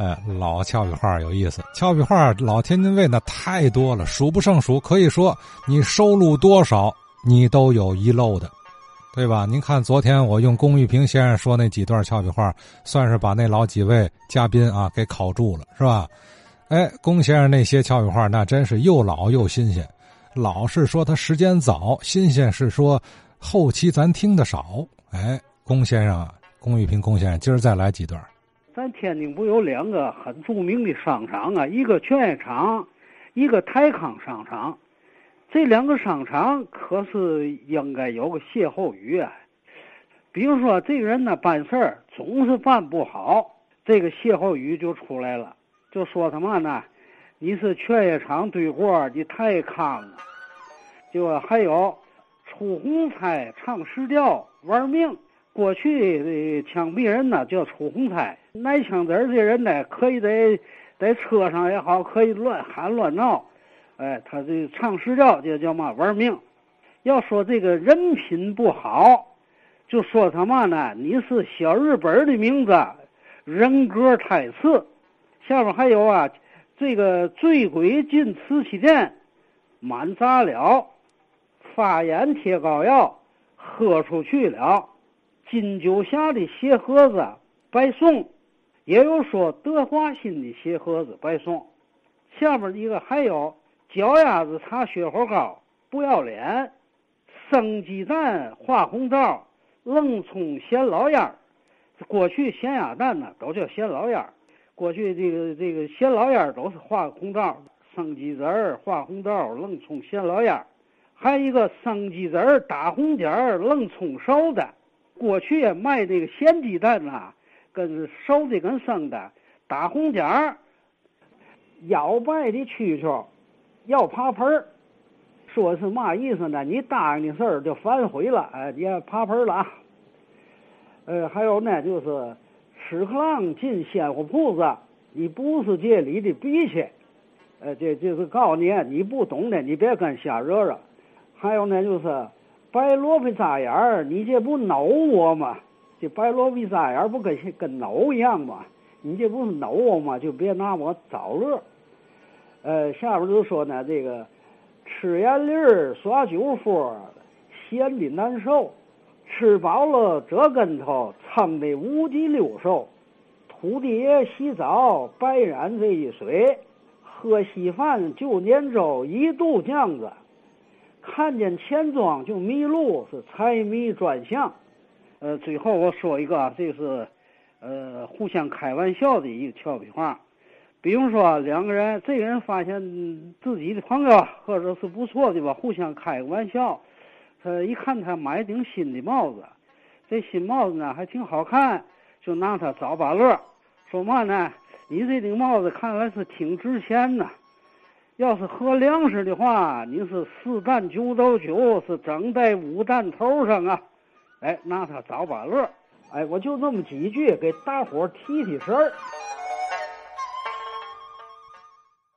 哎，老俏皮话有意思，俏皮话老天津卫那太多了，数不胜数。可以说，你收录多少，你都有遗漏的，对吧？您看，昨天我用龚玉平先生说那几段俏皮话，算是把那老几位嘉宾啊给考住了，是吧？哎，龚先生那些俏皮话，那真是又老又新鲜。老是说他时间早，新鲜是说后期咱听的少。哎，龚先生啊，龚玉平龚先生，今儿再来几段。咱天津不有两个很著名的商场啊，一个劝业场，一个泰康商场。这两个商场可是应该有个歇后语啊。比如说，这个人呢办事儿总是办不好，这个歇后语就出来了，就说什么呢？你是劝业场对过你泰康啊？就还有出红差唱实调玩命。过去的枪毙人呢叫出红差，拿枪子儿的人呢可以在在车上也好，可以乱喊乱闹，哎，他这唱实调就叫嘛玩命。要说这个人品不好，就说他嘛呢？你是小日本的名字，人格太次。下面还有啊，这个醉鬼进瓷器店，满砸了，发炎贴膏药，喝出去了。金九霞的鞋盒子白送，也有说德华新的鞋盒子白送。下边一个还有脚丫子擦雪花膏不要脸，生鸡蛋画红枣，冷葱咸老烟儿。过去咸鸭蛋呢都叫咸老烟儿，过去这个这个咸老烟儿都是画红枣，生鸡子画红枣，冷葱咸老烟儿。还有一个生鸡子儿打红点儿，冷葱熟的。过去卖这个咸鸡蛋呐，跟熟的跟生的打红点儿，腰拜的蛐蛐要爬盆儿，说是嘛意思呢？你答应的事儿就反悔了，哎，你要爬盆儿了啊。呃，还有呢，就是屎壳郎进鲜货铺子，你不是这里的鼻气，呃，这就是告诉你，你不懂的，你别跟瞎惹惹。还有呢，就是。白萝卜扎眼儿，你这不挠我吗？这白萝卜扎眼儿不跟跟挠一样吗？你这不是挠我吗？就别拿我找乐。呃，下边就说呢，这个吃盐粒儿耍酒疯，闲的难受；吃饱了折跟头，撑的五脊六兽。土地爷洗澡白染这一水，喝稀饭就粘粥一肚浆子。看见钱庄就迷路，是财迷专相。呃，最后我说一个，这是呃互相开玩笑的一个俏皮话。比如说两个人，这个人发现自己的朋友或者是不错的吧，互相开个玩笑。他一看他买顶新的帽子，这新帽子呢还挺好看，就拿他找把乐，说嘛呢？你这顶帽子看来是挺值钱呐。要是喝粮食的话，你是四担九斗酒，是整在五担头上啊！哎，拿它找把乐。哎，我就这么几句，给大伙提提神儿。